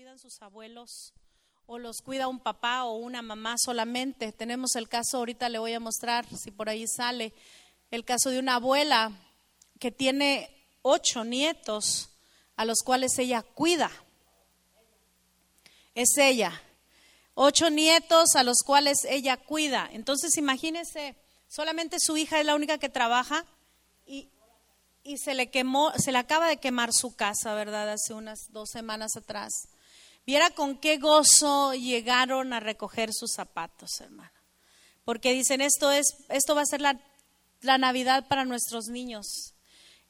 cuidan sus abuelos o los cuida un papá o una mamá solamente. Tenemos el caso, ahorita le voy a mostrar si por ahí sale, el caso de una abuela que tiene ocho nietos a los cuales ella cuida. Es ella. Ocho nietos a los cuales ella cuida. Entonces imagínese, solamente su hija es la única que trabaja y, y se le quemó, se le acaba de quemar su casa, ¿verdad? Hace unas dos semanas atrás. Viera con qué gozo llegaron a recoger sus zapatos, hermano. Porque dicen, esto, es, esto va a ser la, la Navidad para nuestros niños.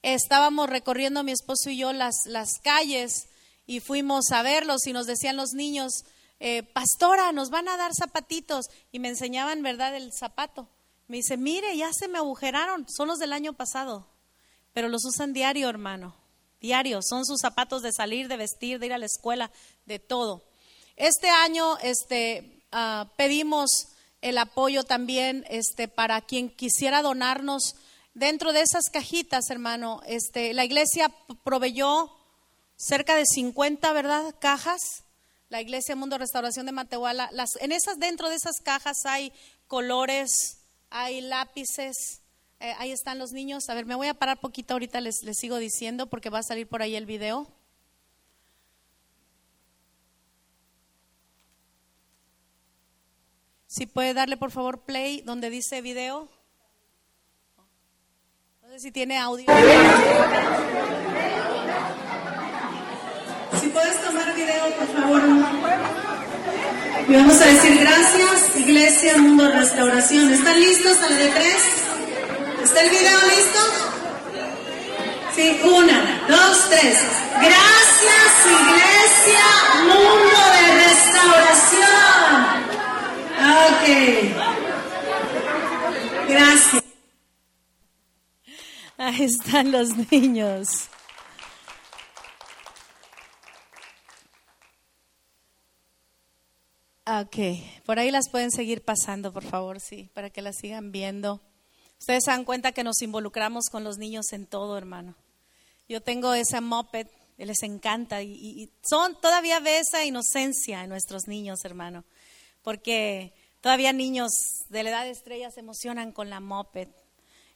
Estábamos recorriendo mi esposo y yo las, las calles y fuimos a verlos y nos decían los niños, eh, pastora, nos van a dar zapatitos. Y me enseñaban, ¿verdad?, el zapato. Me dice, mire, ya se me agujeraron, son los del año pasado, pero los usan diario, hermano, diario. Son sus zapatos de salir, de vestir, de ir a la escuela, de todo. Este año este, ah, pedimos el apoyo también este, para quien quisiera donarnos. Dentro de esas cajitas, hermano, este, la iglesia proveyó cerca de 50, ¿verdad? Cajas. La Iglesia Mundo Restauración de Matehuala. Las, en esas, dentro de esas cajas hay colores, hay lápices. Eh, ahí están los niños. A ver, me voy a parar poquito ahorita, les, les sigo diciendo porque va a salir por ahí el video. Si puede darle por favor play donde dice video. No sé si tiene audio. Si puedes tomar video, por favor. Y vamos a decir gracias, Iglesia Mundo Restauración. ¿Están listos a la de tres? ¿Está el video listo? Sí, una, dos, tres. Gracias, Iglesia Mundo de Restauración. Ok. Gracias. Ahí están los niños. Ok, por ahí las pueden seguir pasando, por favor, sí, para que las sigan viendo. Ustedes se dan cuenta que nos involucramos con los niños en todo, hermano. Yo tengo esa moped, les encanta y, son todavía ve esa inocencia en nuestros niños, hermano, porque todavía niños de la edad de estrella se emocionan con la moped.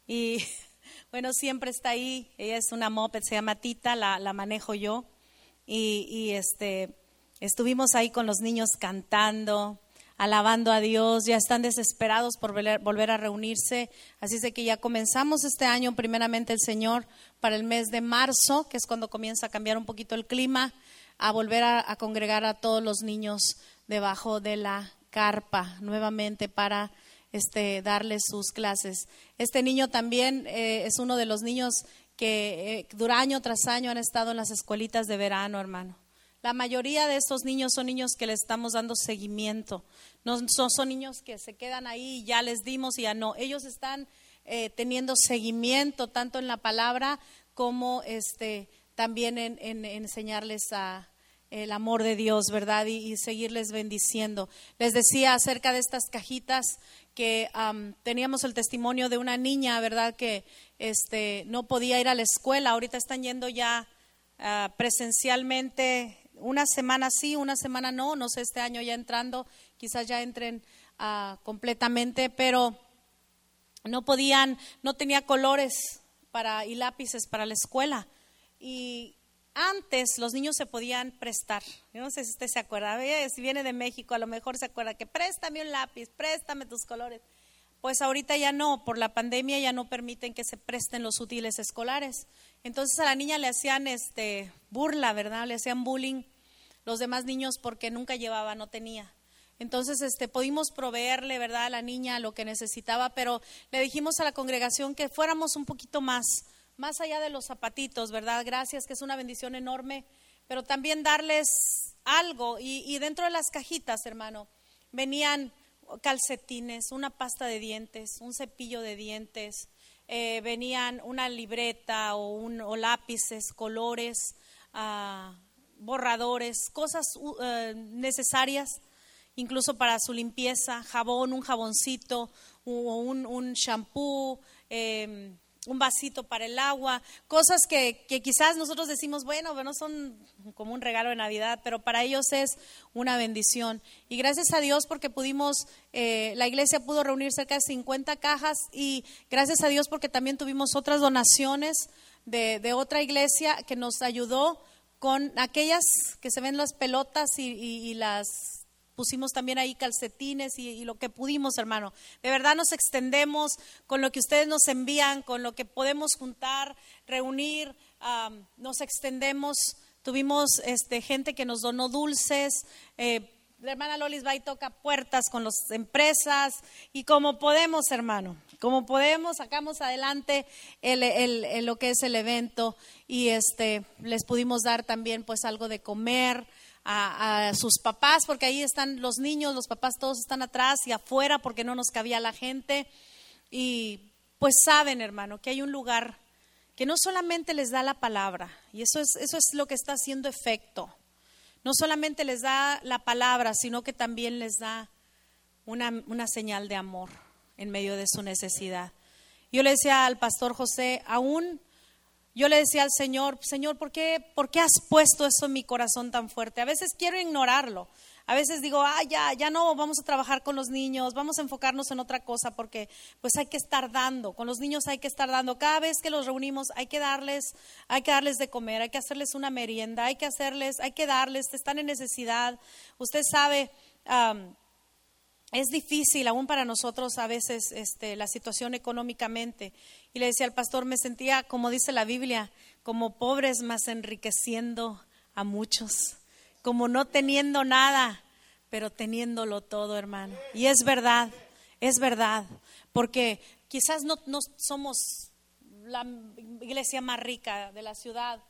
Y bueno, siempre está ahí. Ella es una moped, se llama Tita, la, la manejo yo. Y, y este Estuvimos ahí con los niños cantando, alabando a Dios, ya están desesperados por volver a reunirse, así es de que ya comenzamos este año, primeramente el Señor, para el mes de marzo, que es cuando comienza a cambiar un poquito el clima, a volver a, congregar a todos los niños debajo de la carpa nuevamente para este, darles sus clases. Este niño también eh, es uno de los niños que eh, año tras año han estado en las escuelitas de verano, hermano. La mayoría de estos niños son niños que les estamos dando seguimiento. No son, niños que se quedan ahí y ya les dimos y ya no. Ellos están eh, teniendo seguimiento tanto en la palabra como este, también en, enseñarles a, el amor de Dios, ¿verdad? Y, seguirles bendiciendo. Les decía acerca de estas cajitas que teníamos el testimonio de una niña, ¿verdad? Que este, no podía ir a la escuela. Ahorita están yendo ya ah, presencialmente una semana sí, una semana no, no sé, este año ya entrando, quizás ya entren uh, completamente, pero no podían, no tenía colores para, y lápices para la escuela. Y antes los niños se podían prestar. Yo no sé si usted se acuerda, si viene de México, a lo mejor se acuerda que préstame un lápiz, préstame tus colores. Pues ahorita ya no, por la pandemia ya no permiten que se presten los útiles escolares. Entonces a la niña le hacían este burla, ¿verdad? Le hacían bullying los demás niños porque nunca llevaba, no tenía. Entonces, este, pudimos proveerle, ¿verdad?, a la niña lo que necesitaba, pero le dijimos a la congregación que fuéramos un poquito más, más allá de los zapatitos, ¿verdad? Gracias, que es una bendición enorme, pero también darles algo. Y, dentro de las cajitas, hermano, venían calcetines, una pasta de dientes, un cepillo de dientes, eh, venían una libreta o, un, o lápices, colores, uh, borradores, cosas uh, necesarias incluso para su limpieza, jabón, un jaboncito, un, un shampoo, em, un vasito para el agua, cosas que, que quizás nosotros decimos, bueno, no son como un regalo de Navidad, pero para ellos es una bendición. Y gracias a Dios porque pudimos, eh, la iglesia pudo reunir cerca de 50 cajas y gracias a Dios porque también tuvimos otras donaciones de, de otra iglesia que nos ayudó con aquellas que se ven las pelotas y, y las pusimos también ahí calcetines y, lo que pudimos, hermano. De verdad nos extendemos con lo que ustedes nos envían, con lo que podemos juntar, reunir, nos extendemos. Tuvimos este, gente que nos donó dulces. Eh, la hermana Lolis va y toca puertas con las empresas y como podemos, hermano, como podemos, sacamos adelante el, lo que es el evento y este, les pudimos dar también pues algo de comer a, sus papás, porque ahí están los niños, los papás todos están atrás y afuera porque no nos cabía la gente. Y pues saben, hermano, que hay un lugar que no solamente les da la palabra, y eso es, eso es lo que está haciendo efecto. No solamente les da la palabra, sino que también les da una, una señal de amor en medio de su necesidad. Yo le decía al pastor José, aún yo le decía al Señor, Señor, ¿por qué, ¿por qué has puesto eso en mi corazón tan fuerte? A veces quiero ignorarlo. A veces digo, ah, ya, ya no, vamos a trabajar con los niños, vamos a enfocarnos en otra cosa porque pues hay que estar dando, con los niños hay que estar dando. Cada vez que los reunimos hay que darles, hay que darles de comer, hay que hacerles una merienda, hay que hacerles, hay que darles, están en necesidad. Usted sabe, es difícil aún para nosotros a veces este, la situación económicamente. Y le decía al pastor, me sentía, como dice la Biblia, como pobres más enriqueciendo a muchos, como no teniendo nada, pero teniéndolo todo, hermano. Y es verdad, es verdad, porque quizás no, no somos la iglesia más rica de la ciudad,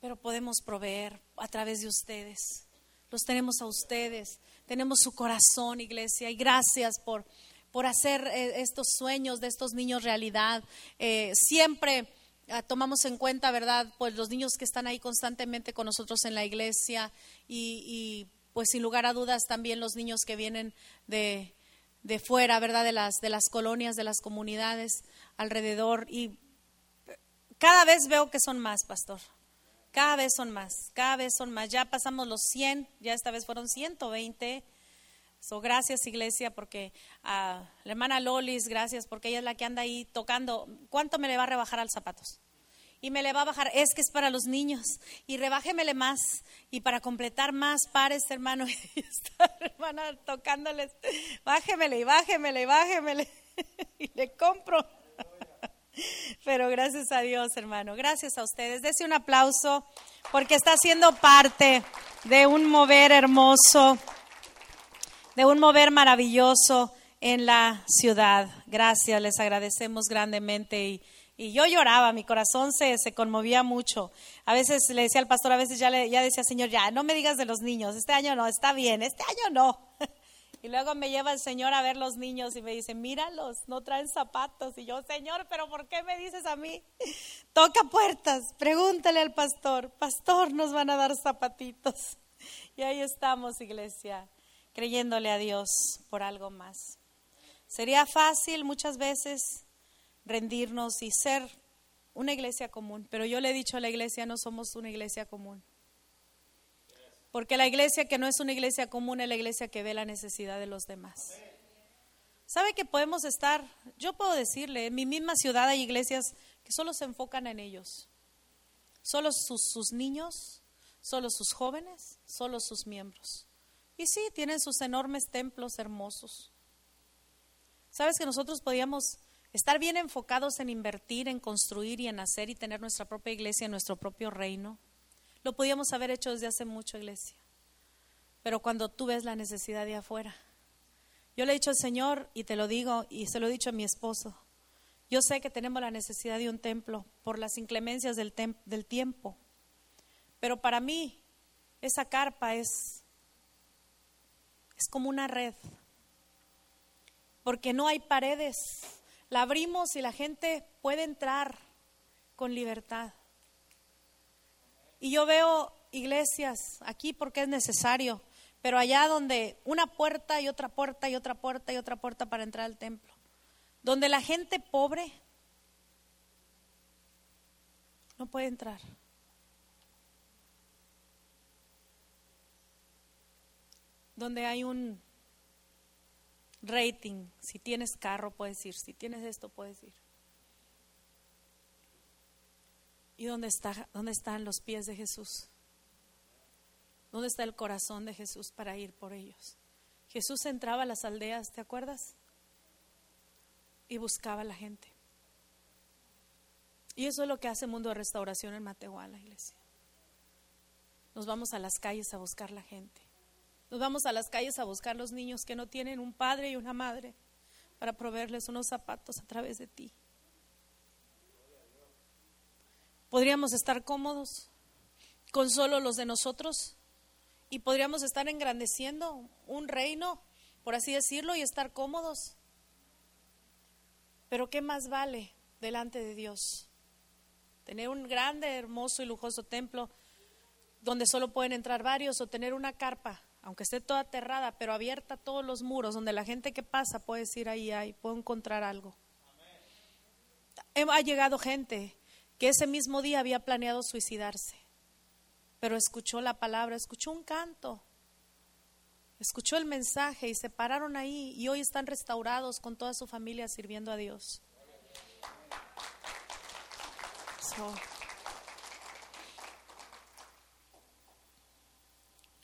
pero podemos proveer a través de ustedes. Los tenemos a ustedes tenemos su corazón, iglesia, y gracias por, por hacer eh, estos sueños de estos niños realidad. Eh, siempre ah, tomamos en cuenta, ¿verdad? Pues los niños que están ahí constantemente con nosotros en la iglesia y, pues sin lugar a dudas también los niños que vienen de, de fuera, ¿verdad? De las, de las colonias, de las comunidades alrededor. Y cada vez veo que son más, pastor. Cada vez son más, cada vez son más. Ya pasamos los 100, ya esta vez fueron 120. So, gracias iglesia porque a la hermana Lolis, gracias porque ella es la que anda ahí tocando. ¿Cuánto me le va a rebajar al zapatos? Y me le va a bajar, es que es para los niños. Y rebájemele más. Y para completar más pares, hermano. Y está hermana tocándoles, bájemele y bájemele y bájemele. Y le compro. Pero gracias a Dios, hermano. Gracias a ustedes. Dese un aplauso porque está siendo parte de un mover hermoso, de un mover maravilloso en la ciudad. Gracias, les agradecemos grandemente y, y yo lloraba, mi corazón se, se, conmovía mucho. A veces le decía al pastor, a veces ya, le, ya decía, Señor, ya, no me digas de los niños, este año no, está bien, este año no. Y luego me lleva el Señor a ver los niños y me dice, míralos, no traen zapatos. Y yo, Señor, pero ¿por qué me dices a mí? Toca puertas, pregúntale al pastor, pastor, nos van a dar zapatitos. Y ahí estamos, iglesia, creyéndole a Dios por algo más. Sería fácil muchas veces rendirnos y ser una iglesia común, pero yo le he dicho a la iglesia, no somos una iglesia común. Porque la iglesia que no es una iglesia común es la iglesia que ve la necesidad de los demás. ¿Sabe que podemos estar? Yo puedo decirle, en mi misma ciudad hay iglesias que solo se enfocan en ellos. Solo sus, sus niños, solo sus jóvenes, solo sus miembros. Y sí, tienen sus enormes templos hermosos. ¿Sabes que nosotros podíamos estar bien enfocados en invertir, en construir y en hacer y tener nuestra propia iglesia, nuestro propio reino? Lo podíamos haber hecho desde hace mucho, iglesia. Pero cuando tú ves la necesidad de afuera, yo le he dicho al Señor y te lo digo y se lo he dicho a mi esposo. Yo sé que tenemos la necesidad de un templo por las inclemencias del, del tiempo. Pero para mí, esa carpa es, es como una red. Porque no hay paredes. La abrimos y la gente puede entrar con libertad. Y yo veo iglesias aquí porque es necesario, pero allá donde una puerta y otra puerta y otra puerta y otra puerta para entrar al templo, donde la gente pobre No puede entrar. Donde hay un rating, si tienes carro puedes ir, si tienes esto puedes ir. ¿Y dónde, está, dónde están los pies de Jesús? ¿Dónde está el corazón de Jesús para ir por ellos? Jesús entraba a las aldeas, ¿te acuerdas? Y buscaba a la gente. Y eso es lo que hace Mundo de Restauración en Matehuala, iglesia. Nos vamos a las calles a buscar la gente. Nos vamos a las calles a buscar los niños que no tienen un padre y una madre para proveerles unos zapatos a través de ti. Podríamos estar cómodos con solo los de nosotros y podríamos estar engrandeciendo un reino, por así decirlo, y estar cómodos. Pero ¿qué más vale delante de Dios? Tener un grande, hermoso y lujoso templo donde solo pueden entrar varios o tener una carpa, aunque esté toda aterrada, pero abierta todos los muros, donde la gente que pasa puede decir ahí, ahí, puedo encontrar algo. Ha llegado gente que ese mismo día había planeado suicidarse pero escuchó la palabra, escuchó un canto, escuchó el mensaje y se pararon ahí y hoy están restaurados con toda su familia sirviendo a Dios.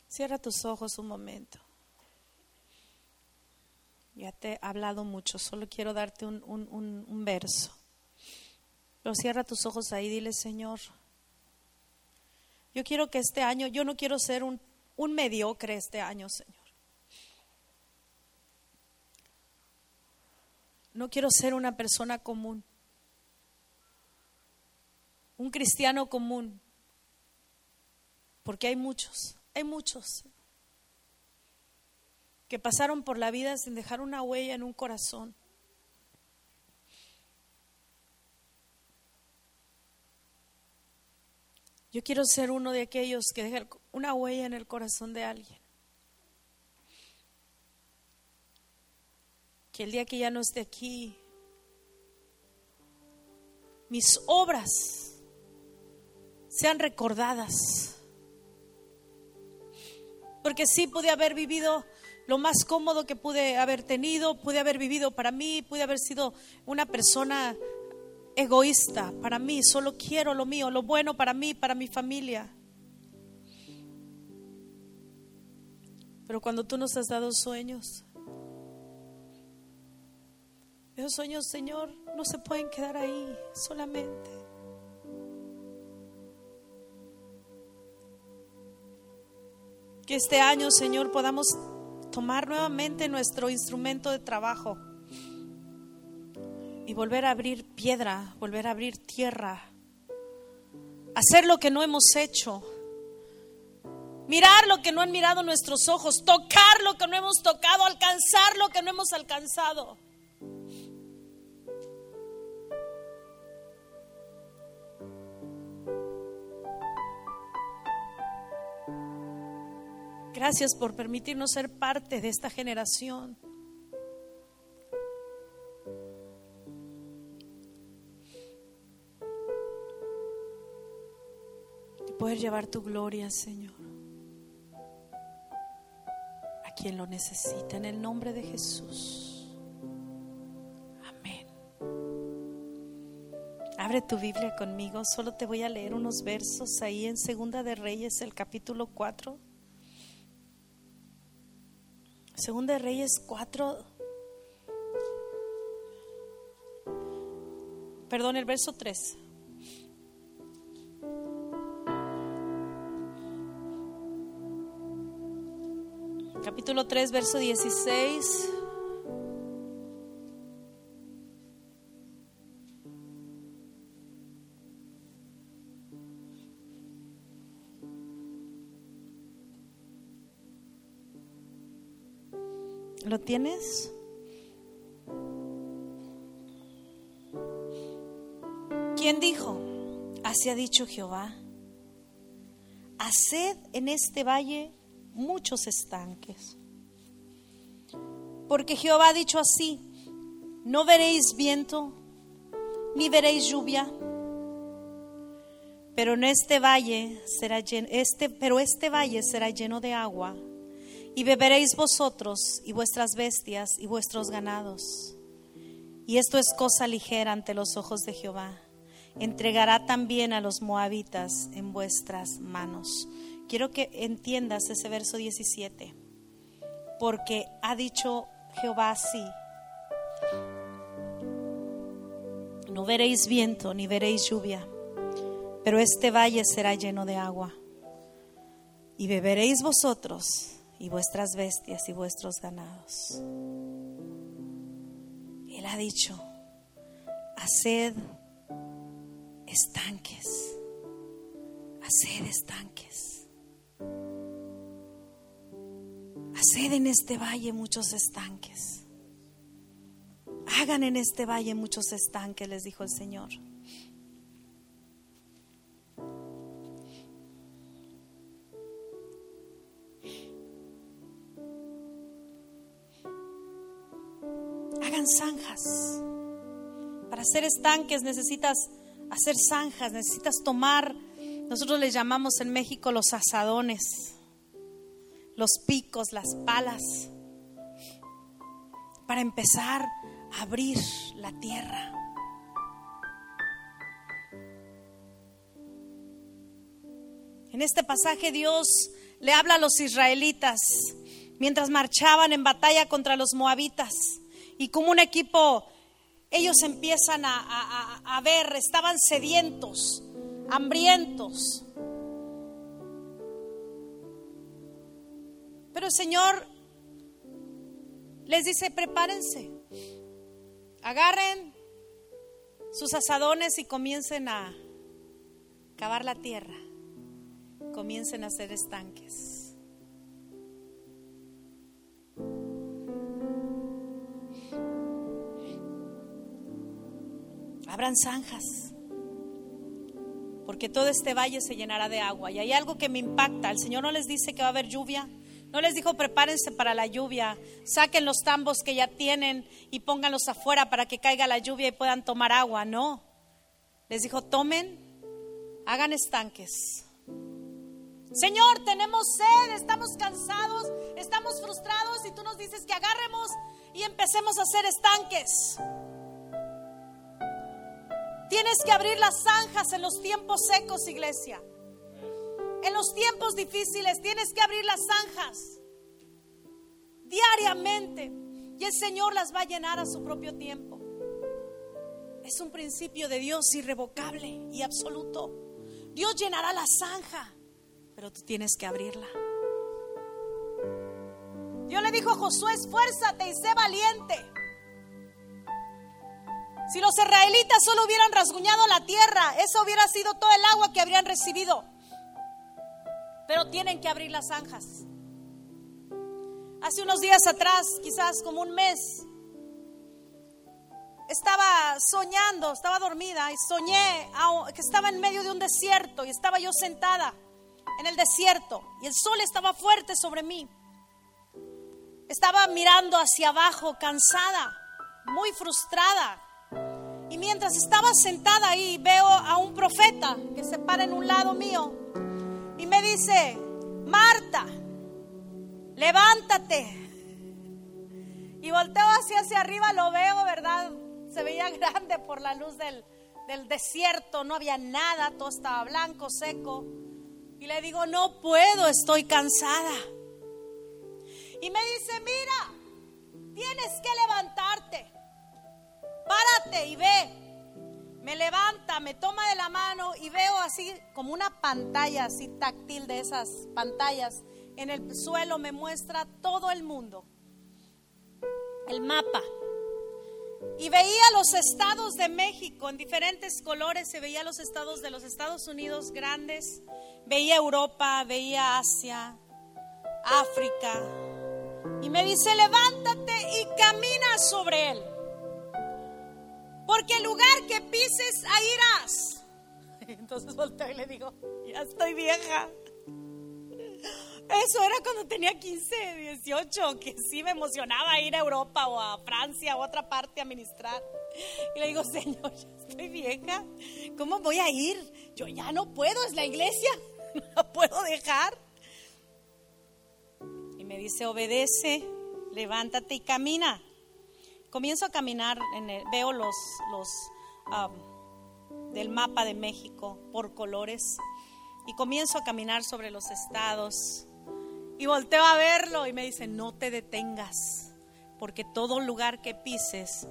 cierra tus ojos un momento. Ya te he hablado mucho, solo quiero darte un, un verso. Pero cierra tus ojos ahí, dile Señor. Yo quiero que este año, yo no quiero ser un, un mediocre este año, Señor. No quiero ser una persona común, un cristiano común, porque hay muchos, hay muchos que pasaron por la vida sin dejar una huella en un corazón. Yo quiero ser uno de aquellos que deja una huella en el corazón de alguien. Que el día que ya no esté aquí, mis obras sean recordadas. Porque sí pude haber vivido lo más cómodo que pude haber tenido, pude haber vivido para mí, pude haber sido una persona egoísta para mí, solo quiero lo mío, lo bueno para mí, para mi familia. Pero cuando tú nos has dado sueños, esos sueños, Señor, no se pueden quedar ahí solamente. Que este año, Señor, podamos tomar nuevamente nuestro instrumento de trabajo y volver a abrir piedra, volver a abrir tierra, hacer lo que no hemos hecho, mirar lo que no han mirado nuestros ojos, tocar lo que no hemos tocado, alcanzar lo que no hemos alcanzado. Gracias por permitirnos ser parte de esta generación. Poder llevar tu gloria, Señor, a quien lo necesita, en el nombre de Jesús. Amén. Abre tu Biblia conmigo, solo te voy a leer unos versos ahí en Segunda de Reyes, el capítulo 4. Segunda de Reyes 4. Perdón, el verso 3. Capítulo 3, verso 16. ¿Lo tienes? ¿Quién dijo? Así ha dicho Jehová. Haced en este valle muchos estanques. Porque Jehová ha dicho así, no veréis viento, ni veréis lluvia, Pero en este valle será lleno, este, pero este valle será lleno de agua, y beberéis vosotros y vuestras bestias y vuestros ganados. Y esto es cosa ligera ante los ojos de Jehová. Entregará también a los moabitas en vuestras manos. Quiero que entiendas ese verso 17, porque ha dicho Jehová así. No veréis viento ni veréis lluvia pero este valle será lleno de agua. Y beberéis vosotros y vuestras bestias y vuestros ganados. Él ha dicho, haced estanques, haced estanques. Haced en este valle muchos estanques. Hagan en este valle muchos estanques, les dijo el Señor. zanjas. Para hacer estanques necesitas hacer zanjas, necesitas tomar, nosotros les llamamos en México los asadones, los picos, las palas, para empezar a abrir la tierra. En este pasaje Dios le habla a los israelitas mientras marchaban en batalla contra los moabitas y como un equipo, ellos empiezan a, ver, estaban sedientos, hambrientos. Pero el Señor les dice, prepárense, agarren sus asadones y comiencen a cavar la tierra, comiencen a hacer estanques. Abran zanjas, porque todo este valle se llenará de agua. Y hay algo que me impacta. El Señor no les dice que va a haber lluvia. No les dijo prepárense para la lluvia, saquen los tambos que ya tienen y pónganlos afuera para que caiga la lluvia y puedan tomar agua. No. Les dijo tomen, hagan estanques. Señor, tenemos sed, estamos cansados, estamos frustrados y tú nos dices que agarremos y empecemos a hacer estanques. Tienes que abrir las zanjas en los tiempos secos, iglesia. En los tiempos difíciles tienes que abrir las zanjas diariamente y el Señor las va a llenar a su propio tiempo. Es un principio de Dios irrevocable y absoluto. Dios llenará la zanja, pero tú tienes que abrirla. Dios le dijo a Josué, esfuérzate y sé valiente. Si los israelitas solo hubieran rasguñado la tierra, eso hubiera sido todo el agua que habrían recibido. Pero tienen que abrir las zanjas. Hace unos días atrás, quizás como un mes, estaba soñando, estaba dormida y soñé que estaba en medio de un desierto y estaba yo sentada en el desierto y el sol estaba fuerte sobre mí. Estaba mirando hacia abajo, cansada, muy frustrada, y mientras estaba sentada ahí, veo a un profeta que se para en un lado mío y me dice, Marta, levántate. Y volteo hacia, arriba, lo veo, ¿verdad? Se veía grande por la luz del, del desierto, no había nada, todo estaba blanco, seco. Y le digo, no puedo, estoy cansada. Y me dice, mira, tienes que levantarte párate y ve. Me levanta, me toma de la mano y veo así como una pantalla así táctil de esas pantallas. En el suelo me muestra todo el mundo, el mapa. Y veía los estados de México en diferentes colores, se veía los estados de los Estados Unidos grandes, veía Europa, veía Asia, África. Y me dice, levántate y camina sobre él. Porque el lugar que pises, ahí irás. Entonces volteo y le digo, ya estoy vieja. Eso era cuando tenía 15, 18, que sí me emocionaba ir a Europa o a Francia o a otra parte a ministrar. Y le digo, Señor, ya estoy vieja, ¿cómo voy a ir? Yo ya no puedo, es la iglesia, no la puedo dejar. Y me dice, obedece, levántate y camina. Comienzo a caminar, en el, veo los, del mapa de México por colores y comienzo a caminar sobre los estados y volteo a verlo y me dice, no te detengas, porque todo lugar que pises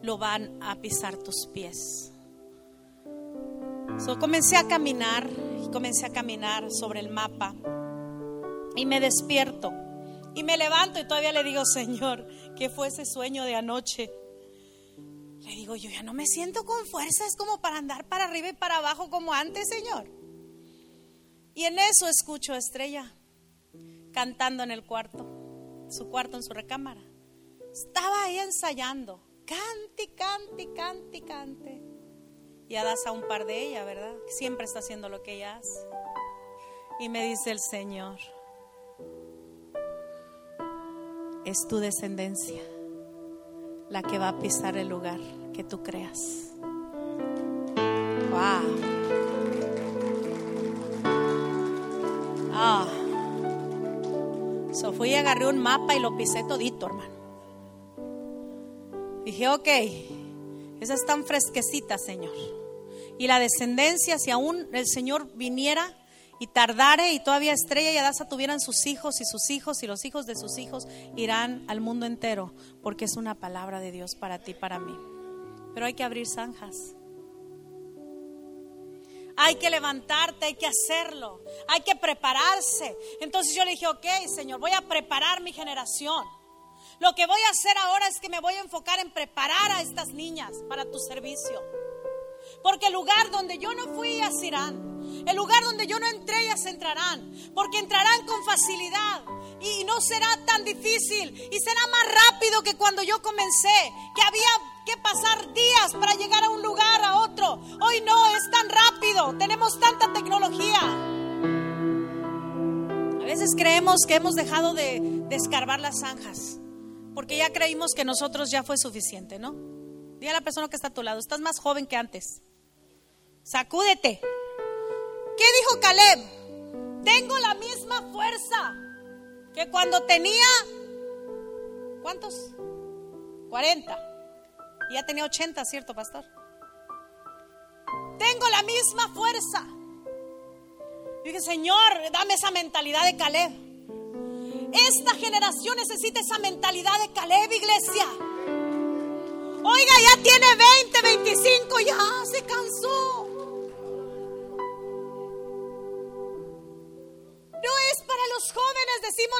lo van a pisar tus pies. So, comencé a caminar y comencé a caminar sobre el mapa y me despierto y me levanto y todavía le digo, Señor, ¿qué fue ese sueño de anoche? Le digo, yo ya no me siento con fuerzas como para andar para arriba y para abajo como antes, Señor. Y en eso escucho a Estrella cantando en el cuarto, su cuarto en su recámara. Estaba ahí ensayando, cante, cante, cante, cante. Y das a un par de ella, ¿verdad? Siempre está haciendo lo que ella hace. Y me dice el Señor, es tu descendencia la que va a pisar el lugar que tú creas. Wow. Ah. So fui y agarré un mapa y lo pisé todito, hermano. Dije, ok, esa es tan fresquecita, Señor. Y la descendencia, si aún el Señor viniera, y tardare y todavía Estrella y Adasa tuvieran sus hijos y sus hijos y los hijos de sus hijos irán al mundo entero porque es una palabra de Dios para ti, para mí. Pero hay que abrir zanjas. Hay que levantarte, hay que hacerlo, hay que prepararse. Entonces yo le dije, ok, Señor, voy a preparar mi generación. Lo que voy a hacer ahora es que me voy a enfocar en preparar a estas niñas para tu servicio. Porque el lugar donde yo no fui, a irán. El lugar donde yo no entré, ellas entrarán. Porque entrarán con facilidad. Y no será tan difícil. Y será más rápido que cuando yo comencé. Que había que pasar días para llegar a un lugar, a otro. Hoy no, es tan rápido. Tenemos tanta tecnología. A veces creemos que hemos dejado de, de escarbar las zanjas. Porque ya creímos que nosotros ya fue suficiente, ¿no? Dile a la persona que está a tu lado, estás más joven que antes. Sacúdete. ¿Qué dijo Caleb? Tengo la misma fuerza que cuando tenía, ¿cuántos? 40. Y ya tenía 80, ¿cierto, pastor? Tengo la misma fuerza. dije, Señor, dame esa mentalidad de Caleb. Esta generación necesita esa mentalidad de Caleb, iglesia. Oiga, ya tiene 20, 25, ya se cansó.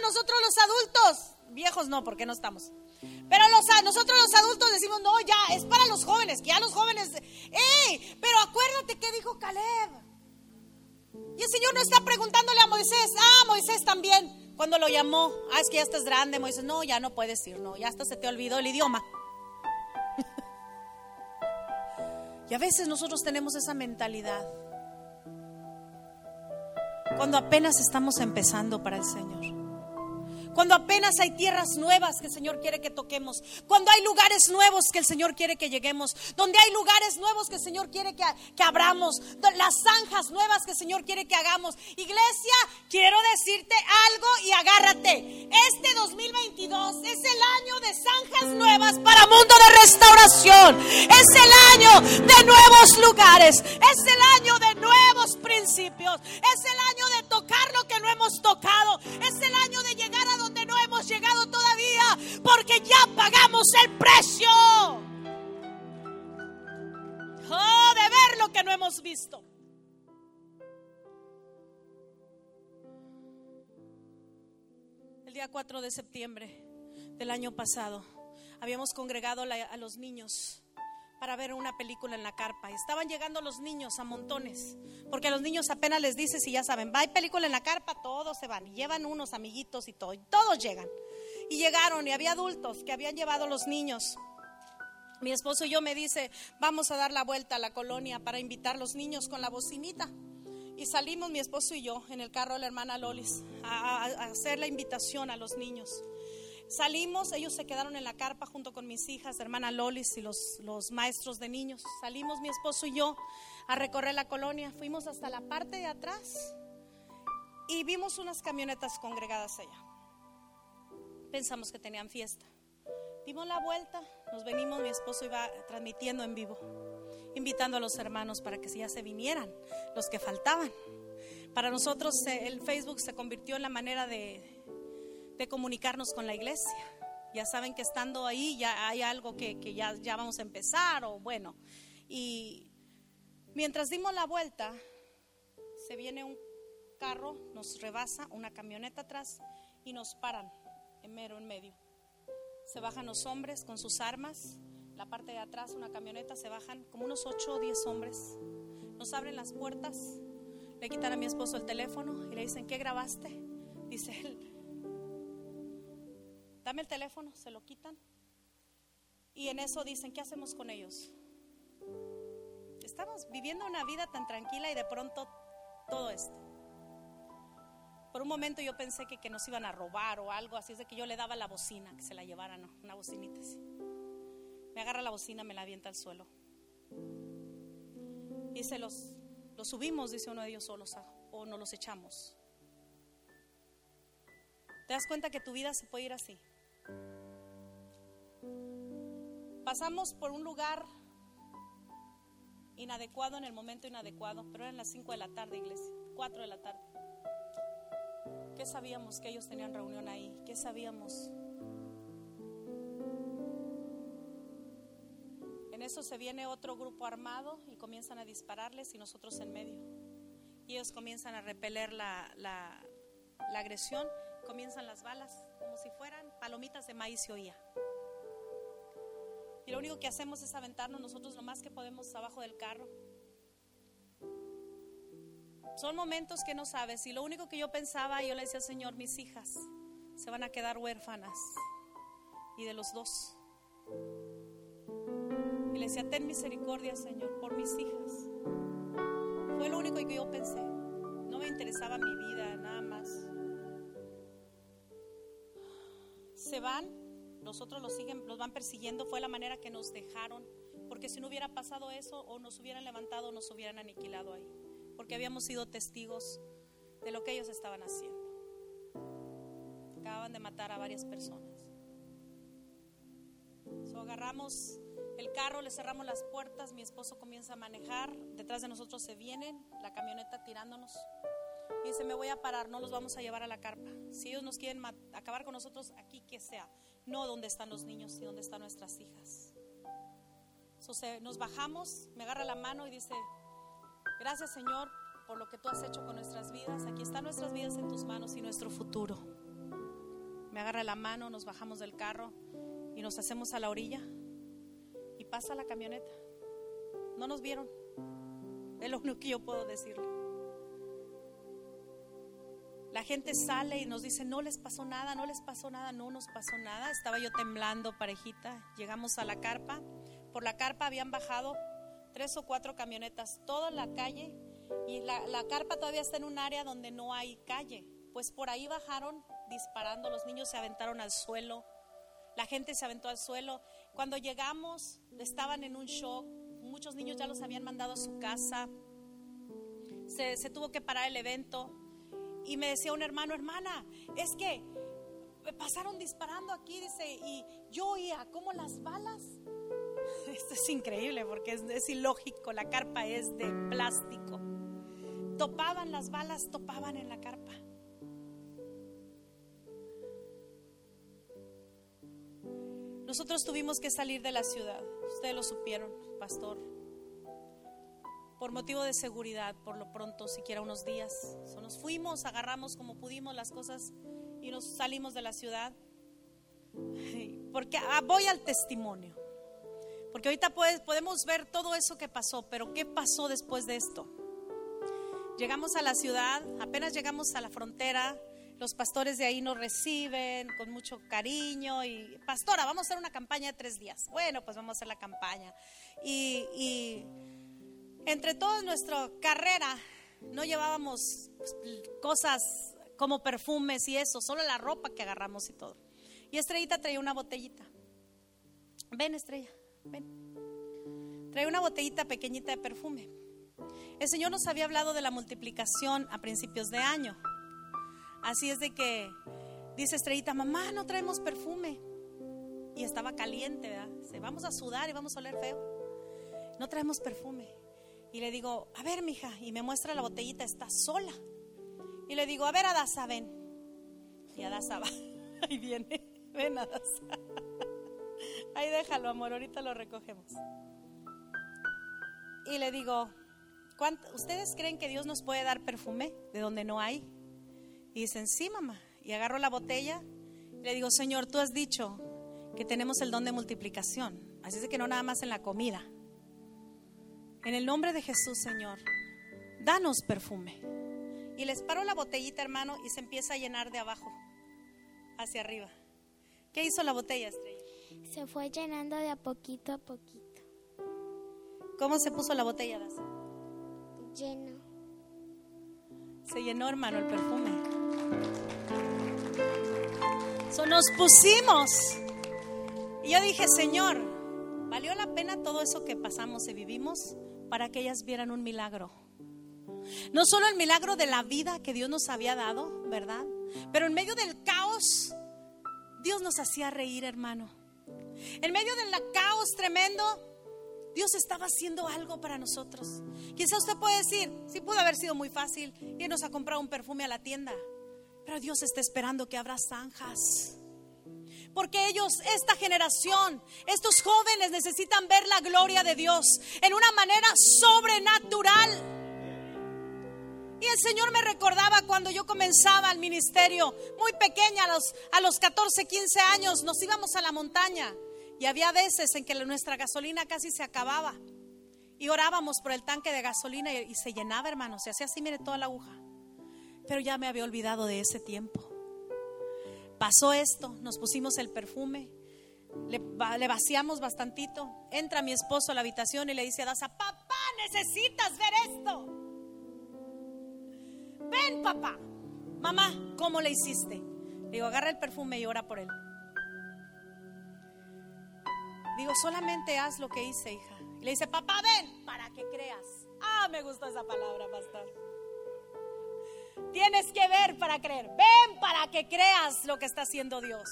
Nosotros los adultos. Viejos no, porque no estamos. Pero nosotros los adultos decimos, no, ya, es para los jóvenes, que ya los jóvenes... ¡Ey! Pero acuérdate que dijo Caleb. Y el Señor no está preguntándole a Moisés, ah, Moisés también, cuando lo llamó, ah, es que ya estás grande, Moisés, no, ya no puedes ir, no, ya hasta se te olvidó el idioma. y a veces nosotros tenemos esa mentalidad cuando apenas estamos empezando para el Señor. Cuando apenas hay tierras nuevas que el Señor quiere que toquemos. Cuando hay lugares nuevos que el Señor quiere que lleguemos. Donde hay lugares nuevos que el Señor quiere que, que abramos. Las zanjas nuevas que el Señor quiere que hagamos. Iglesia, quiero decirte algo y agárrate. Este 2022 es el año de zanjas nuevas para mundo de restauración. Es el año de nuevos lugares. Es el año de nuevos principios. Es el año de tocar lo que no hemos tocado. Es el año de llegar a donde no hemos llegado todavía, porque ya pagamos el precio. Oh, de ver lo que no hemos visto. El día 4 de septiembre del año pasado habíamos congregado a los niños para ver una película en la carpa. Estaban llegando los niños a montones, porque a los niños apenas les dices y ya saben, va, hay película en la carpa, todos se van, y llevan unos amiguitos y todo, y todos llegan. Y llegaron, y había adultos que habían llevado los niños. Mi esposo y yo me dice, vamos a dar la vuelta a la colonia para invitar a los niños con la bocinita. Y salimos mi esposo y yo en el carro de la hermana Lolis a hacer la invitación a los niños. Salimos, ellos se quedaron en la carpa junto con mis hijas, hermana Lolis y los, los maestros de niños. Salimos mi esposo y yo a recorrer la colonia. Fuimos hasta la parte de atrás y vimos unas camionetas congregadas allá. Pensamos que tenían fiesta. Dimos la vuelta, nos venimos, mi esposo iba transmitiendo en vivo, invitando a los hermanos para que ya se vinieran, los que faltaban. Para nosotros eh, el Facebook se convirtió en la manera de, de comunicarnos con la iglesia. Ya saben que estando ahí ya hay algo que, que ya, ya vamos a empezar o bueno. Y mientras dimos la vuelta, se viene un carro, nos rebasa, una camioneta atrás y nos paran en mero en medio. Se bajan los hombres con sus armas, la parte de atrás, una camioneta, se bajan como unos 8 o 10 hombres. Nos abren las puertas, le quitan a mi esposo el teléfono y le dicen, ¿qué grabaste? Dice él, dame el teléfono, se lo quitan. Y en eso dicen, ¿qué hacemos con ellos? Estamos viviendo una vida tan tranquila y de pronto todo esto. Por un momento yo pensé que, que nos iban a robar o algo, así es de que yo le daba la bocina, que se la llevaran, una bocinita así. Me agarra la bocina, me la avienta al suelo. Y se los, los subimos, dice uno de ellos, solos o nos los echamos. ¿Te das cuenta que tu vida se puede ir así? Pasamos por un lugar inadecuado en el momento inadecuado, pero eran las 5 de la tarde, iglesia, 4 de la tarde. ¿Qué sabíamos que ellos tenían reunión ahí? ¿Qué sabíamos? En eso se viene otro grupo armado y comienzan a dispararles y nosotros en medio. Y ellos comienzan a repeler la, la, la agresión, comienzan las balas como si fueran palomitas de maíz y oía. Y lo único que hacemos es aventarnos nosotros lo más que podemos abajo del carro. Son momentos que no sabes. Y lo único que yo pensaba, yo le decía, Señor, mis hijas se van a quedar huérfanas. Y de los dos. Y le decía, ten misericordia, Señor, por mis hijas. Fue lo único que yo pensé. No me interesaba mi vida, nada van nosotros los siguen, los van persiguiendo, fue la manera que nos dejaron, porque si no hubiera pasado eso o nos hubieran levantado, nos hubieran aniquilado ahí, porque habíamos sido testigos de lo que ellos estaban haciendo. Acababan de matar a varias personas. So, agarramos el carro, le cerramos las puertas, mi esposo comienza a manejar, detrás de nosotros se vienen, la camioneta tirándonos. Y dice, me voy a parar, no los vamos a llevar a la carpa. Si ellos nos quieren acabar con nosotros, aquí que sea no donde están los niños, sino donde están nuestras hijas. nos bajamos, me agarra la mano y dice, gracias Señor por lo que tú has hecho con nuestras vidas. Aquí están nuestras vidas en tus manos y nuestro futuro. Me agarra la mano, nos bajamos del carro y nos hacemos a la orilla y pasa la camioneta. No nos vieron. Es lo único que yo puedo decirle. La gente sale y nos dice, no les pasó nada, no les pasó nada, no nos pasó nada. Estaba yo temblando, parejita. Llegamos a la carpa. Por la carpa habían bajado tres o cuatro camionetas, toda la calle. Y la, carpa todavía está en un área donde no hay calle. Pues por ahí bajaron disparando, los niños se aventaron al suelo, la gente se aventó al suelo. Cuando llegamos estaban en un shock, muchos niños ya los habían mandado a su casa, se tuvo que parar el evento, y me decía un hermano, hermana, es que pasaron disparando aquí, dice, y yo oía como las balas. Esto es increíble porque es, es ilógico, la carpa es de plástico. Topaban las balas, topaban en la carpa. Nosotros tuvimos que salir de la ciudad, ustedes lo supieron, pastor, por motivo de seguridad, por lo pronto, siquiera unos días. nos fuimos, agarramos como pudimos las cosas y nos salimos de la ciudad. Porque ah, voy al testimonio. Porque ahorita podemos ver todo eso que pasó, pero ¿qué pasó después de esto? Llegamos a la ciudad, apenas llegamos a la frontera, los pastores de ahí nos reciben con mucho cariño y, pastora, vamos a hacer una campaña de tres días. Bueno, pues vamos a hacer la campaña. y entre toda nuestra carrera, no llevábamos cosas como perfumes y eso, solo la ropa que agarramos y todo. Y Estrellita traía una botellita. Ven, Estrella, ven. Trae una botellita pequeñita de perfume. El Señor nos había hablado de la multiplicación a principios de año. Así es de que dice Estrellita, mamá, no traemos perfume. Y estaba caliente, ¿verdad? Dice, vamos a sudar y vamos a oler feo. No traemos perfume. Y le digo, a ver, mija, y me muestra la botellita, está sola. Y le digo, a ver, Adasa, ven. Y Adasa va, ahí viene, ven, Adasa. Ahí déjalo, amor, ahorita lo recogemos. Y le digo, ¿ustedes creen que Dios nos puede dar perfume de donde no hay? Y dicen, sí, mamá. Y agarro la botella y le digo, Señor, tú has dicho que tenemos el don de multiplicación. Así es que no nada más en la comida. En el nombre de Jesús, Señor, danos perfume. Y les paro la botellita, hermano, y se empieza a llenar de abajo hacia arriba. ¿Qué hizo la botella, Estrella? Se fue llenando de a poquito a poquito. ¿Cómo se puso la botella, Daza? Lleno. Se llenó, hermano, el perfume. So, nos pusimos. Y yo dije, Señor, ¿valió la pena todo eso que pasamos y vivimos para que ellas vieran un milagro? No solo el milagro de la vida que Dios nos había dado, ¿verdad? Pero en medio del caos, Dios nos hacía reír, hermano. En medio del caos tremendo, Dios estaba haciendo algo para nosotros. Quizá usted puede decir, sí pudo haber sido muy fácil irnos a comprar un perfume a la tienda, pero Dios está esperando que abra zanjas. Porque ellos, esta generación, estos jóvenes necesitan ver la gloria de Dios en una manera sobrenatural. Y el Señor me recordaba cuando yo comenzaba el ministerio, muy pequeña, a los, a los 14, 15 años, nos íbamos a la montaña. Y había veces en que nuestra gasolina casi se acababa. Y orábamos por el tanque de gasolina y, se llenaba, hermano. Se hacía así, mire, toda la aguja. Pero ya me había olvidado de ese tiempo. Pasó esto, nos pusimos el perfume, le, le, vaciamos bastantito. Entra mi esposo a la habitación y le dice a Daza, papá, necesitas ver esto ven papá. Mamá, ¿cómo le hiciste? digo, agarra el perfume y ora por él. Digo, solamente haz lo que hice, hija. Y le dice, papá, ven para que creas. Ah, me gustó esa palabra, pastor. Tienes que ver para creer. Ven para que creas lo que está haciendo Dios.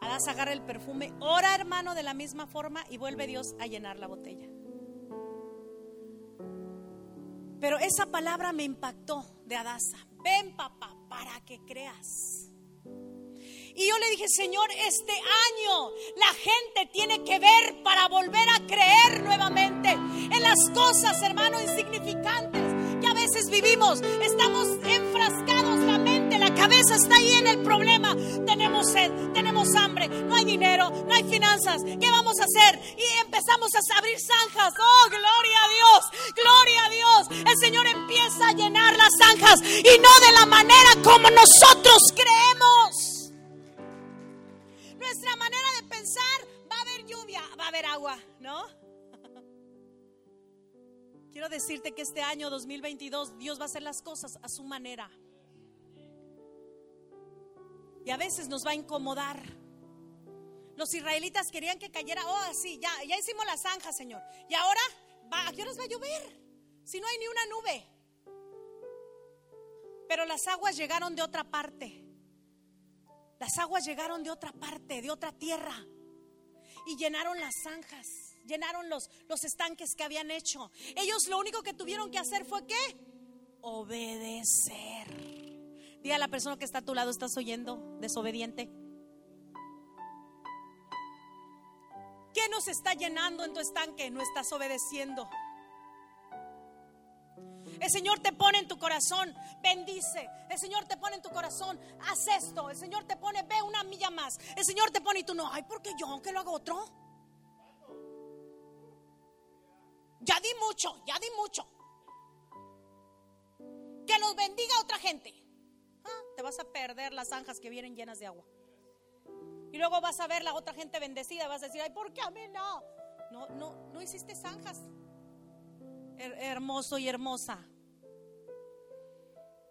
Adás agarra el perfume, ora hermano de la misma forma y vuelve Dios a llenar la botella. Pero esa palabra me impactó de Adasa. Ven papá, para que creas. Y yo le dije, Señor, este año la gente tiene que ver para volver a creer nuevamente en las cosas, hermano, insignificantes vivimos. Estamos enfrascados la mente la cabeza está ahí en el problema. Tenemos sed, tenemos hambre, no hay dinero, no hay finanzas. ¿Qué vamos a hacer? Y empezamos a abrir zanjas. Oh, gloria a Dios, gloria a Dios. El Señor empieza a llenar las zanjas y no de la manera como nosotros creemos. Nuestra manera de pensar, va a haber lluvia, va a haber agua, ¿no? Quiero decirte que este año 2022 Dios va a hacer las cosas a su manera. Y a veces nos va a incomodar. Los israelitas querían que cayera, oh, sí, ya, ya hicimos la zanja, Señor. Y ahora, va, ¿a qué horas va a llover? Si no hay ni una nube. Pero las aguas llegaron de otra parte. Las aguas llegaron de otra parte, de otra tierra. Y llenaron las zanjas, llenaron los, los estanques que habían hecho. Ellos lo único que tuvieron que hacer fue qué? Obedecer. Dile a la persona que está a tu lado, ¿estás oyendo? Desobediente. ¿Qué nos está llenando en tu estanque? No estás obedeciendo. El Señor te pone en tu corazón, bendice. El Señor te pone en tu corazón, haz esto. El Señor te pone, ve una milla más. El Señor te pone y tú no, ay, ¿por qué yo? ¿Que lo hago otro? Ya di mucho, ya di mucho. Que los bendiga otra gente te vas a perder las zanjas que vienen llenas de agua. Y luego vas a ver la otra gente bendecida, vas a decir, ay, ¿por qué a mí no? No, no, no hiciste zanjas. hermoso y hermosa.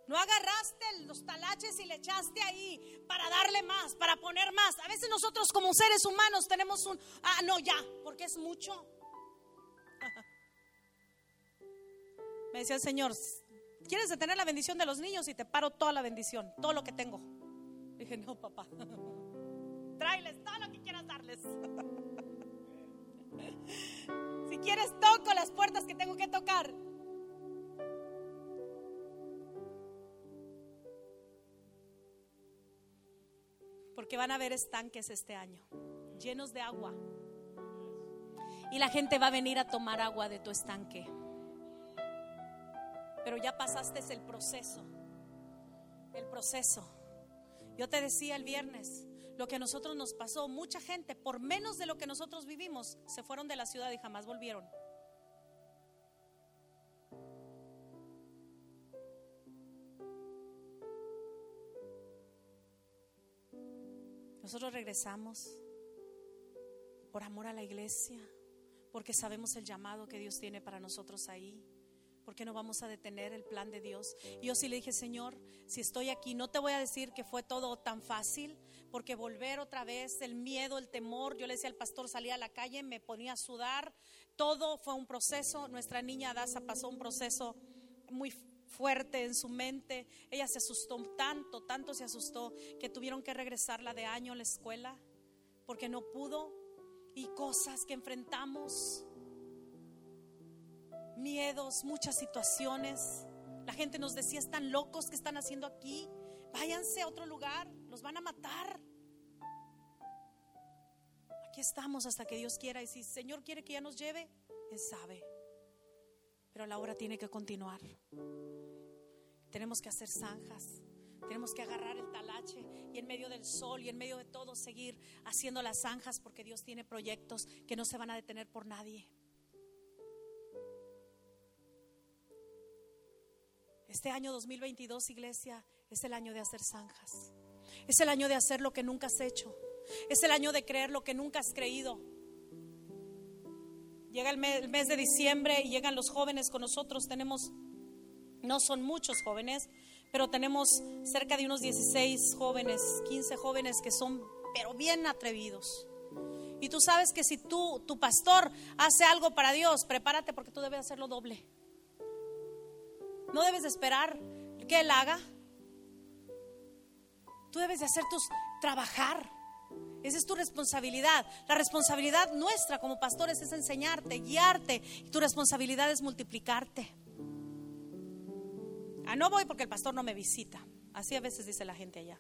No agarraste los talaches y le echaste ahí para darle más, para poner más. A veces nosotros como seres humanos tenemos un, ah, no, ya, porque es mucho. Me decía el Señor, ¿quieres detener la bendición de los niños? Y te paro toda la bendición, todo lo que tengo. Dije, no, papá. Tráeles todo lo que quieras darles. si quieres, toco las puertas que tengo que tocar. Porque van a haber estanques este año, llenos de agua. Y la gente va a venir a tomar agua de tu estanque. Pero ya pasaste el proceso. El proceso. Yo te decía el viernes, lo que a nosotros nos pasó, mucha gente, por menos de lo que nosotros vivimos, se fueron de la ciudad y jamás volvieron. Nosotros regresamos por amor a la iglesia, porque sabemos el llamado que Dios tiene para nosotros ahí. ¿Por qué no vamos a detener el plan de Dios? Yo sí le dije, Señor, si estoy aquí, no te voy a decir que fue todo tan fácil, porque volver otra vez, el miedo, el temor, yo le decía al pastor, salía a la calle, me ponía a sudar, todo fue un proceso. Nuestra niña Daza pasó un proceso muy fuerte en su mente. Ella se asustó tanto, tanto se asustó que tuvieron que regresarla de año a la escuela porque no pudo. Y cosas que enfrentamos miedos, muchas situaciones. La gente nos decía, están locos que están haciendo aquí. Váyanse a otro lugar, los van a matar. Aquí estamos hasta que Dios quiera. Y si el Señor quiere que ya nos lleve, Él sabe. Pero la obra tiene que continuar. Tenemos que hacer zanjas. Tenemos que agarrar el talache y en medio del sol y en medio de todo seguir haciendo las zanjas porque Dios tiene proyectos que no se van a detener por nadie. Este año 2022, iglesia, es el año de hacer zanjas. Es el año de hacer lo que nunca has hecho. Es el año de creer lo que nunca has creído. Llega el mes, de diciembre y llegan los jóvenes con nosotros. Tenemos, no son muchos jóvenes, pero tenemos cerca de unos 16 jóvenes, 15 jóvenes que son, pero bien atrevidos. Y tú sabes que si tú, tu pastor, hace algo para Dios, prepárate porque tú debes hacerlo doble. No debes de esperar que Él haga. Tú debes de hacer tus trabajar. Esa es tu responsabilidad. La responsabilidad nuestra como pastores es enseñarte, guiarte. Y tu responsabilidad es multiplicarte. Ah, no voy porque el pastor no me visita. Así a veces dice la gente allá.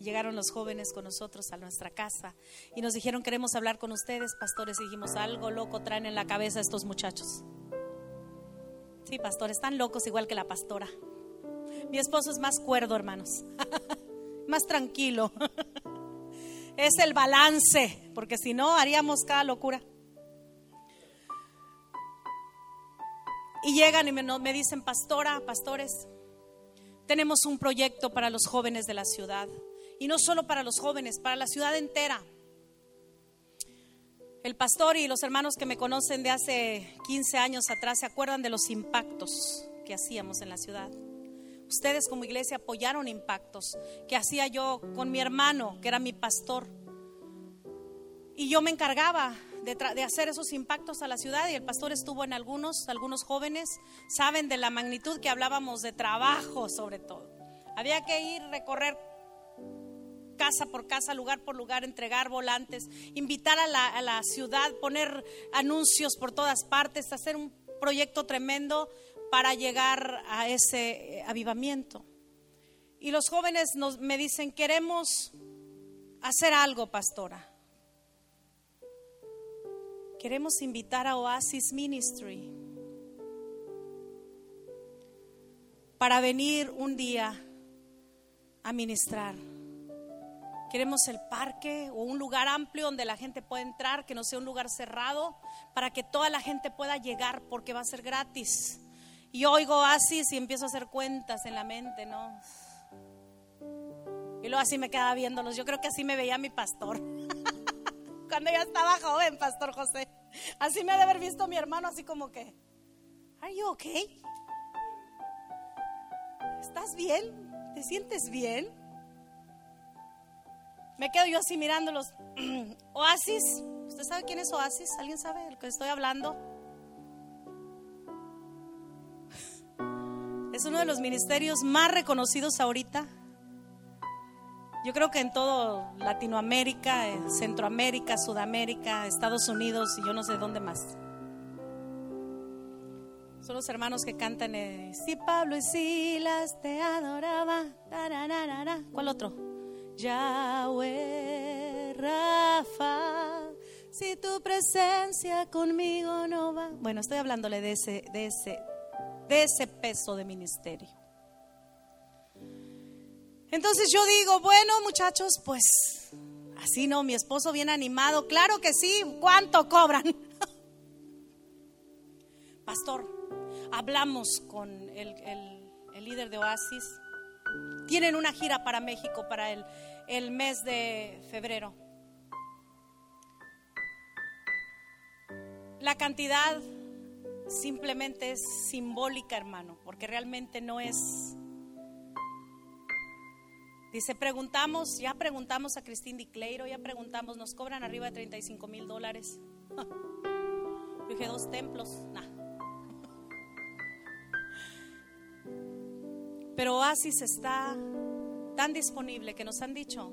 Llegaron los jóvenes con nosotros a nuestra casa y nos dijeron, queremos hablar con ustedes, pastores. Y dijimos, algo loco traen en la cabeza estos muchachos. Sí, pastores, están locos igual que la pastora. Mi esposo es más cuerdo, hermanos. más tranquilo. es el balance, porque si no haríamos cada locura. Y llegan y me, me dicen, pastora, pastores, tenemos un proyecto para los jóvenes de la ciudad. Y no solo para los jóvenes, para la ciudad entera. El pastor y los hermanos que me conocen de hace 15 años atrás se acuerdan de los impactos que hacíamos en la ciudad. Ustedes como iglesia apoyaron impactos que hacía yo con mi hermano, que era mi pastor. Y yo me encargaba de, hacer esos impactos a la ciudad y el pastor estuvo en algunos, algunos jóvenes, saben de la magnitud que hablábamos de trabajo sobre todo. Había que ir, recorrer casa por casa, lugar por lugar, entregar volantes, invitar a la, ciudad, poner anuncios por todas partes, hacer un proyecto tremendo para llegar a ese eh, avivamiento. Y los jóvenes nos, me dicen, queremos hacer algo, pastora. Queremos invitar a Oasis Ministry para venir un día a ministrar. Queremos el parque o un lugar amplio donde la gente pueda entrar, que no sea un lugar cerrado, para que toda la gente pueda llegar porque va a ser gratis. Y oigo así y empiezo a hacer cuentas en la mente, ¿no? Y luego así me quedaba viéndolos. Yo creo que así me veía mi pastor. Cuando ya estaba joven, Pastor José. Así me ha de haber visto mi hermano, así como que, ¿Are you okay? ¿Estás bien? ¿Te sientes bien? Me quedo yo así mirándolos. Oasis, ¿usted sabe quién es Oasis? ¿Alguien sabe de lo que estoy hablando? Es uno de los ministerios más reconocidos ahorita. Yo creo que en todo Latinoamérica, Centroamérica, Sudamérica, Estados Unidos y yo no sé dónde más. Son los hermanos que cantan, eh, si Pablo y Silas te adoraba. ¿Cuál otro? Yahweh Rafa, si tu presencia conmigo no va. Bueno, estoy hablándole de ese, de ese, de ese peso de ministerio. Entonces yo digo, bueno muchachos, pues así no, mi esposo bien animado, claro que sí, ¿cuánto cobran? Pastor, hablamos con el, líder de Oasis, tienen una gira para México para el, el mes de febrero. La cantidad simplemente es simbólica, hermano, porque realmente no es Dice, preguntamos, ya preguntamos a Cristín Dicleiro, ya preguntamos, nos cobran arriba de 35 mil dólares. dije, dos templos, nah. Pero Oasis está tan disponible que nos han dicho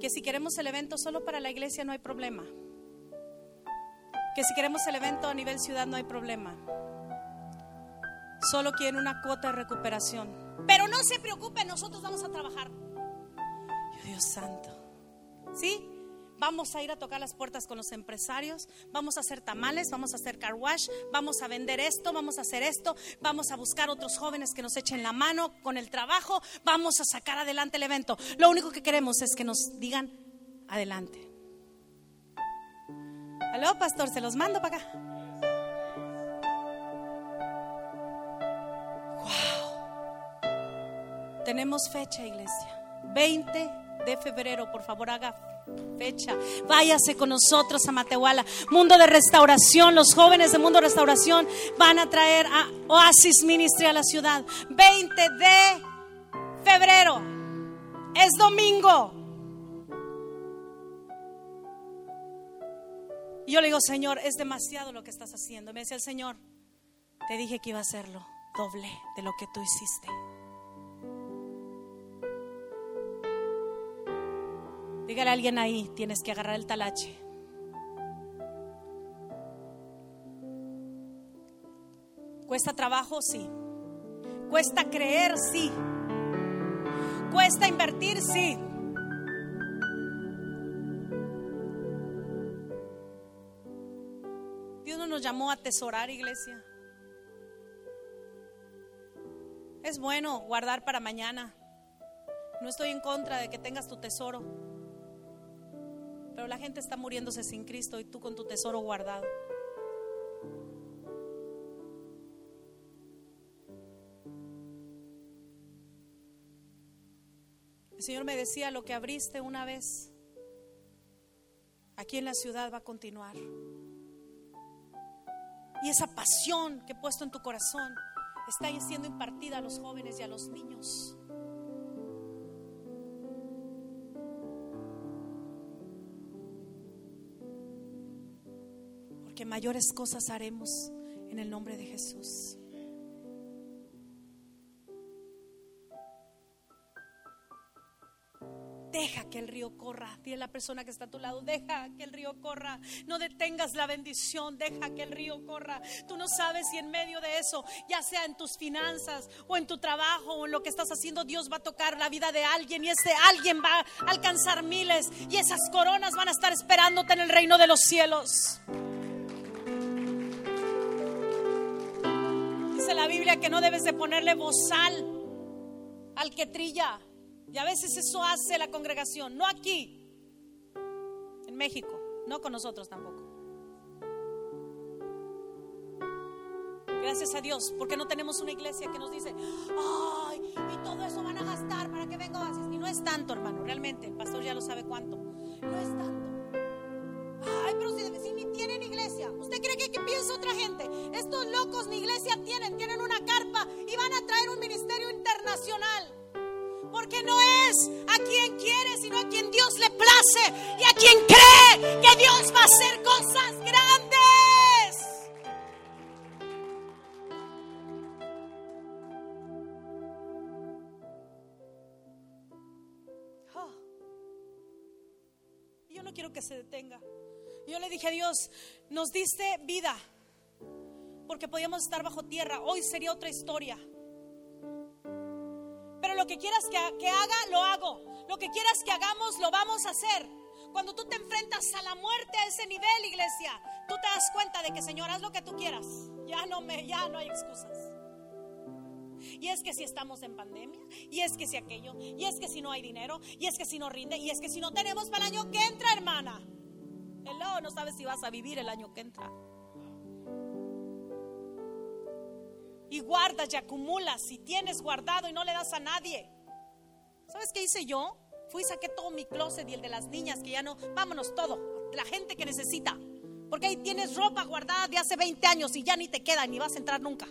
que si queremos el evento solo para la iglesia no hay problema. Que si queremos el evento a nivel ciudad no hay problema. Solo quieren una cuota de recuperación. Pero no se preocupen, nosotros vamos a trabajar. Dios santo. ¿Sí? Vamos a ir a tocar las puertas con los empresarios, vamos a hacer tamales, vamos a hacer car wash, vamos a vender esto, vamos a hacer esto, vamos a buscar otros jóvenes que nos echen la mano con el trabajo, vamos a sacar adelante el evento. Lo único que queremos es que nos digan adelante. Aló, pastor, se los mando para acá. Wow. Tenemos fecha, iglesia. 20 de febrero, por favor haga fecha. Váyase con nosotros a Matehuala. Mundo de Restauración, los jóvenes de Mundo de Restauración van a traer a Oasis Ministry a la ciudad. 20 de febrero. Es domingo. Y yo le digo, Señor, es demasiado lo que estás haciendo. Me decía el Señor, te dije que iba a hacerlo doble de lo que tú hiciste. Dígale a alguien ahí, tienes que agarrar el talache. ¿Cuesta trabajo? Sí. ¿Cuesta creer? Sí. ¿Cuesta invertir? Sí. Dios no nos llamó a atesorar, iglesia. Es bueno guardar para mañana. No estoy en contra de que tengas tu tesoro. Pero la gente está muriéndose sin Cristo y tú con tu tesoro guardado. El Señor me decía, lo que abriste una vez aquí en la ciudad va a continuar. Y esa pasión que he puesto en tu corazón está siendo impartida a los jóvenes y a los niños. Mayores cosas haremos en el nombre de Jesús. Deja que el río corra. Dile la persona que está a tu lado, deja que el río corra. No detengas la bendición, deja que el río corra. Tú no sabes si en medio de eso, ya sea en tus finanzas o en tu trabajo o en lo que estás haciendo, Dios va a tocar la vida de alguien y ese alguien va a alcanzar miles y esas coronas van a estar esperándote en el reino de los cielos. La Biblia que no debes de ponerle bozal al que trilla. Y a veces eso hace la congregación, no aquí, en México, no con nosotros tampoco. Gracias a Dios, porque no tenemos una iglesia que nos dice, ay, y todo eso van a gastar para que venga Oasis. Y no es tanto, hermano, realmente, el pastor ya lo sabe cuánto. No es tanto. Ay, pero si, ni tienen iglesia, ¿usted cree que, que piensa otra gente? Estos locos ni iglesia tienen, tienen una carpa y van a traer un ministerio internacional. Porque no es a quien quiere, sino a quien Dios le place y a quien cree que Dios va a hacer cosas grandes. Que se detenga. Yo le dije a Dios, nos diste vida porque podíamos estar bajo tierra. Hoy sería otra historia. Pero lo que quieras que, que haga, lo hago. Lo que quieras que hagamos, lo vamos a hacer. Cuando tú te enfrentas a la muerte a ese nivel, iglesia, tú te das cuenta de que, Señor, haz lo que tú quieras. Ya no me, ya no hay excusas. Y es que si estamos en pandemia, y es que si aquello, y es que si no hay dinero, y es que si no rinde, y es que si no tenemos para el año que entra, hermana. Hello, no sabes si vas a vivir el año que entra. Y guardas y acumulas, y tienes guardado y no le das a nadie. ¿Sabes qué hice yo? Fui y saqué todo mi closet y el de las niñas que ya no, vámonos todo, la gente que necesita. Porque ahí tienes ropa guardada de hace 20 años y ya ni te queda ni vas a entrar nunca.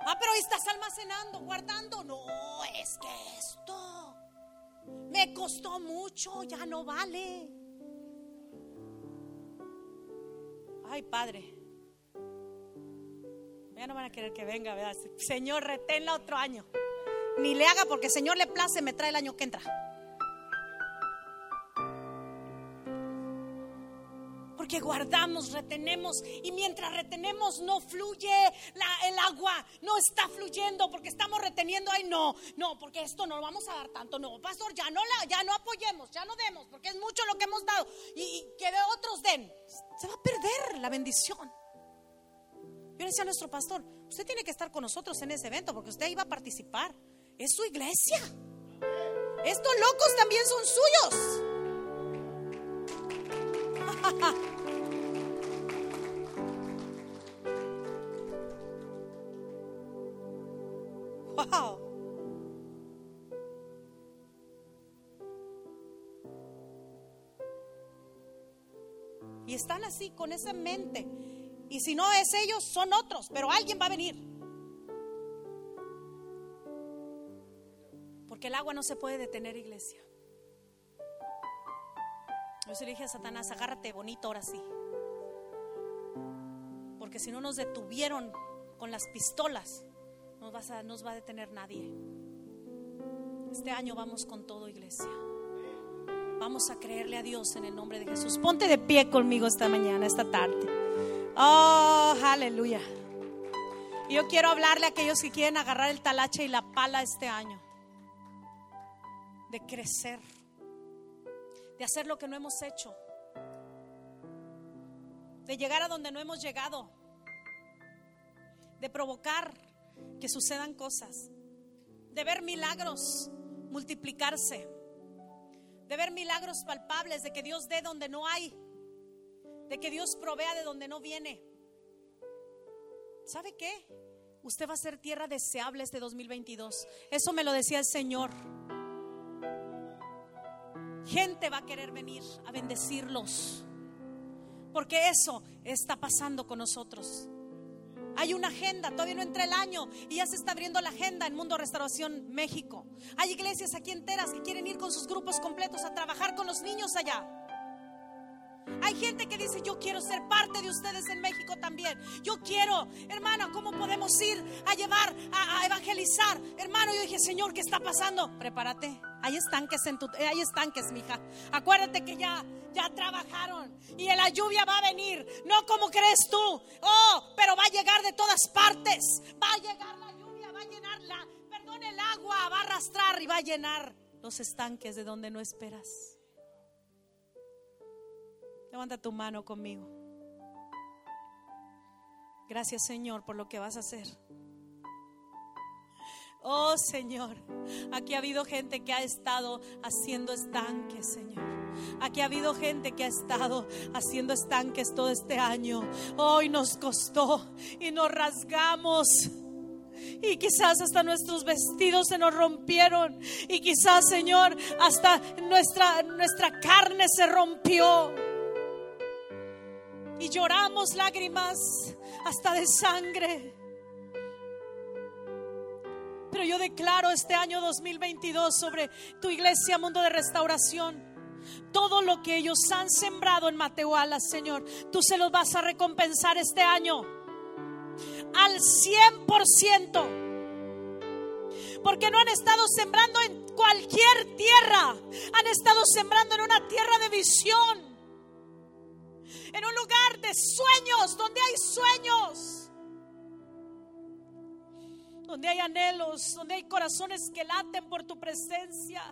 Ah, pero ahí estás almacenando, guardando. No, es que esto me costó mucho, ya no vale. Ay, Padre. Ya no van a querer que venga, ¿verdad? Señor, reténla otro año. Ni le haga porque Señor le place, me trae el año que entra. Porque guardamos, retenemos y mientras retenemos no fluye el agua, no está fluyendo porque estamos reteniendo. Ay, no, no, porque esto no lo vamos a dar tanto. No, pastor, ya no, ya no apoyemos, ya no demos porque es mucho lo que hemos dado y, que otros den. Se va a perder la bendición. Yo le decía a nuestro pastor, usted tiene que estar con nosotros en ese evento porque usted iba a participar. Es su iglesia. Estos locos también son suyos. Y están así, con esa mente. Y si no es ellos, son otros, pero alguien va a venir. Porque el agua no se puede detener, iglesia. Yo se le dije a Satanás, agárrate bonito ahora sí. Porque si no nos detuvieron con las pistolas, no vas a, nos va a detener nadie. Este año vamos con todo, iglesia. Vamos a creerle a Dios en el nombre de Jesús. Ponte de pie conmigo esta mañana, esta tarde. Oh, aleluya. Yo quiero hablarle a aquellos que quieren agarrar el talache y la pala este año. De crecer. De hacer lo que no hemos hecho. De llegar a donde no hemos llegado. De provocar que sucedan cosas. De ver milagros multiplicarse. De ver milagros palpables. De que Dios dé donde no hay. De que Dios provea de donde no viene. ¿Sabe qué? Usted va a ser tierra deseable este 2022. Eso me lo decía el Señor. Gente va a querer venir a bendecirlos. Porque eso está pasando con nosotros. Hay una agenda, todavía no entra el año y ya se está abriendo la agenda en Mundo Restauración México. Hay iglesias aquí enteras que quieren ir con sus grupos completos a trabajar con los niños allá. Hay gente que dice, yo quiero ser parte de ustedes en México también. Yo quiero, hermano, ¿cómo podemos ir a llevar, a, a evangelizar? Hermano, yo dije, Señor, ¿qué está pasando? Prepárate. Hay estanques en tu, eh, hay estanques, mija. Acuérdate que ya, ya trabajaron y la lluvia va a venir. No como crees tú. Oh, pero va a llegar de todas partes. Va a llegar la lluvia, va a llenar la, perdón, el agua, va a arrastrar y va a llenar los estanques de donde no esperas. Levanta tu mano conmigo. Gracias Señor por lo que vas a hacer. Oh Señor, aquí ha habido gente que ha estado haciendo estanques, Señor. Aquí ha habido gente que ha estado haciendo estanques todo este año. Hoy nos costó y nos rasgamos. Y quizás hasta nuestros vestidos se nos rompieron. Y quizás, Señor, hasta nuestra, nuestra carne se rompió. y lloramos lágrimas hasta de sangre. Pero yo declaro este año 2022 sobre tu iglesia, mundo de restauración. Todo lo que ellos han sembrado en Matehuala, Señor, tú se los vas a recompensar este año. Al 100% porque no han estado sembrando en cualquier tierra, han estado sembrando en una tierra de visión, en un lugar de sueños, donde hay sueños, donde hay anhelos, donde hay corazones que laten por tu presencia.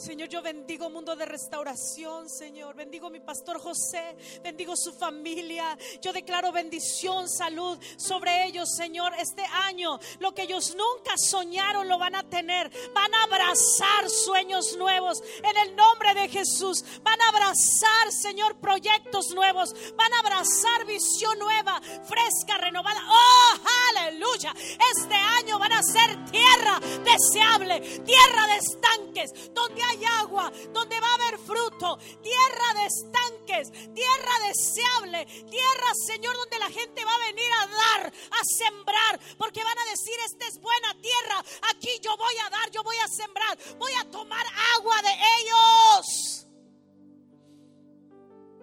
Señor, yo bendigo mundo de restauración, Señor. Bendigo mi pastor José, bendigo su familia. Yo declaro bendición, salud sobre ellos, Señor. Este año, lo que ellos nunca soñaron lo van a tener. Van a abrazar sueños nuevos en el nombre de Jesús. Van a abrazar, Señor, proyectos nuevos. Van a abrazar visión nueva, fresca, renovada. Oh, aleluya. Este año van a ser tierra deseable, tierra de estanques, donde hay agua, donde va a haber fruto, tierra de estanques, tierra deseable, tierra, Señor, donde la gente va a venir a dar, a sembrar, porque van a decir, esta es buena tierra, aquí yo voy a dar, yo voy a sembrar, voy a tomar agua de ellos.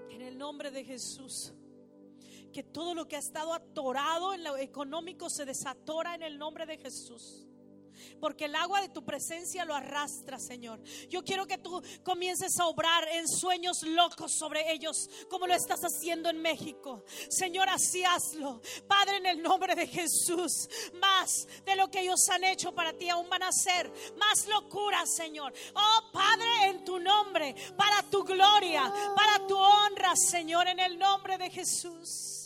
En el nombre de Jesús que todo lo que ha estado atorado en lo económico se desatora en el nombre de Jesús porque el agua de tu presencia lo arrastra, Señor. Yo quiero que tú comiences a obrar en sueños locos sobre ellos, como lo estás haciendo en México. Señor, así hazlo. Padre, en el nombre de Jesús, más de lo que ellos han hecho para ti aún van a hacer, más locura, Señor. Oh, Padre, en tu nombre, para tu gloria, para tu honra, Señor, en el nombre de Jesús.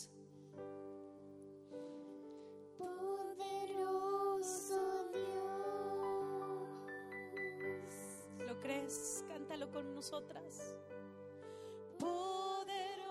crees, cántalo con nosotras. Poderoso.